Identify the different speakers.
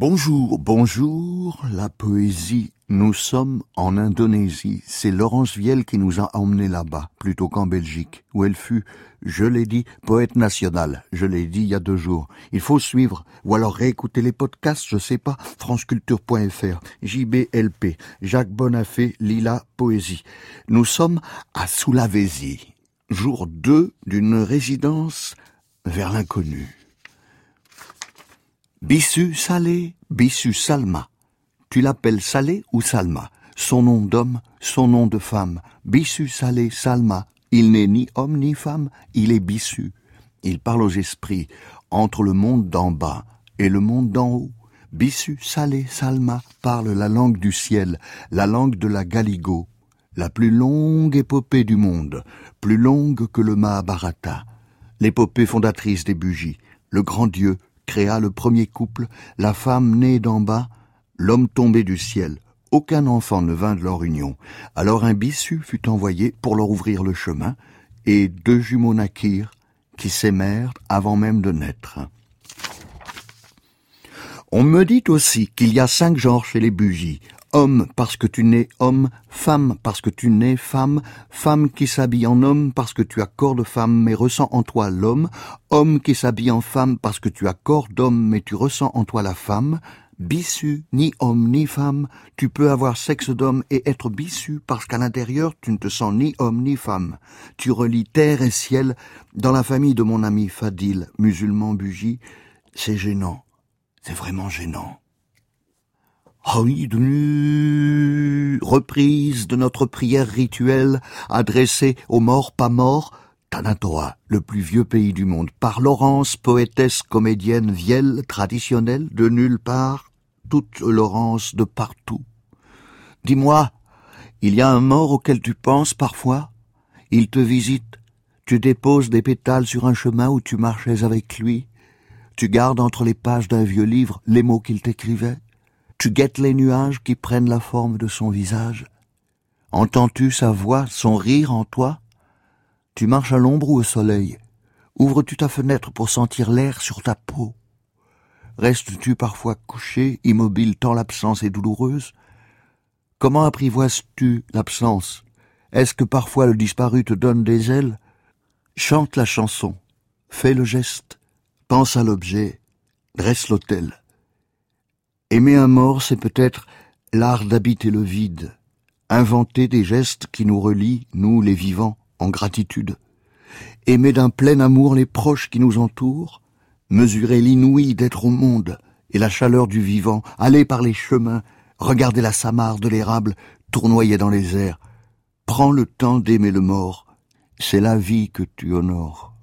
Speaker 1: Bonjour, bonjour, la poésie. Nous sommes en Indonésie. C'est Laurence Viel qui nous a emmenés là-bas, plutôt qu'en Belgique, où elle fut, je l'ai dit, poète nationale. Je l'ai dit il y a deux jours. Il faut suivre, ou alors réécouter les podcasts, je sais pas, franceculture.fr, JBLP, Jacques Bonafé, Lila Poésie. Nous sommes à Sulawesi, jour 2 d'une résidence vers l'inconnu. Bissu Salé, Bissu Salma. Tu l'appelles Salé ou Salma? Son nom d'homme, son nom de femme. Bissu Salé Salma. Il n'est ni homme ni femme, il est Bissu. Il parle aux esprits, entre le monde d'en bas et le monde d'en haut. Bissu Salé Salma parle la langue du ciel, la langue de la Galigo, la plus longue épopée du monde, plus longue que le Mahabharata, l'épopée fondatrice des bougies, le grand Dieu, créa le premier couple, la femme née d'en bas, l'homme tombé du ciel. Aucun enfant ne vint de leur union. Alors un bissu fut envoyé pour leur ouvrir le chemin, et deux jumeaux naquirent, qui s'aimèrent avant même de naître. On me dit aussi qu'il y a cinq genres chez les bougies, Homme parce que tu nais homme, femme parce que tu nais femme, femme qui s'habille en homme parce que tu as corps de femme mais ressens en toi l'homme, homme qui s'habille en femme parce que tu as corps d'homme mais tu ressens en toi la femme, bissu, ni homme ni femme, tu peux avoir sexe d'homme et être bissu parce qu'à l'intérieur tu ne te sens ni homme ni femme. Tu relis terre et ciel dans la famille de mon ami Fadil, musulman bugie. C'est gênant. C'est vraiment gênant. Ah oui, reprise de notre prière rituelle adressée aux morts pas morts, Tanatoa, le plus vieux pays du monde, par Laurence, poétesse comédienne vielle traditionnelle de nulle part, toute Laurence de partout. Dis-moi, il y a un mort auquel tu penses parfois? Il te visite, tu déposes des pétales sur un chemin où tu marchais avec lui, tu gardes entre les pages d'un vieux livre les mots qu'il t'écrivait tu guettes les nuages qui prennent la forme de son visage. Entends-tu sa voix, son rire en toi? Tu marches à l'ombre ou au soleil. Ouvres-tu ta fenêtre pour sentir l'air sur ta peau? Restes-tu parfois couché, immobile tant l'absence est douloureuse? Comment apprivoises-tu l'absence? Est-ce que parfois le disparu te donne des ailes? Chante la chanson, fais le geste, pense à l'objet, dresse l'autel. Aimer un mort, c'est peut-être l'art d'habiter le vide, inventer des gestes qui nous relient, nous les vivants, en gratitude. Aimer d'un plein amour les proches qui nous entourent, mesurer l'inouï d'être au monde et la chaleur du vivant, aller par les chemins, regarder la samarre de l'érable tournoyer dans les airs. Prends le temps d'aimer le mort, c'est la vie que tu honores.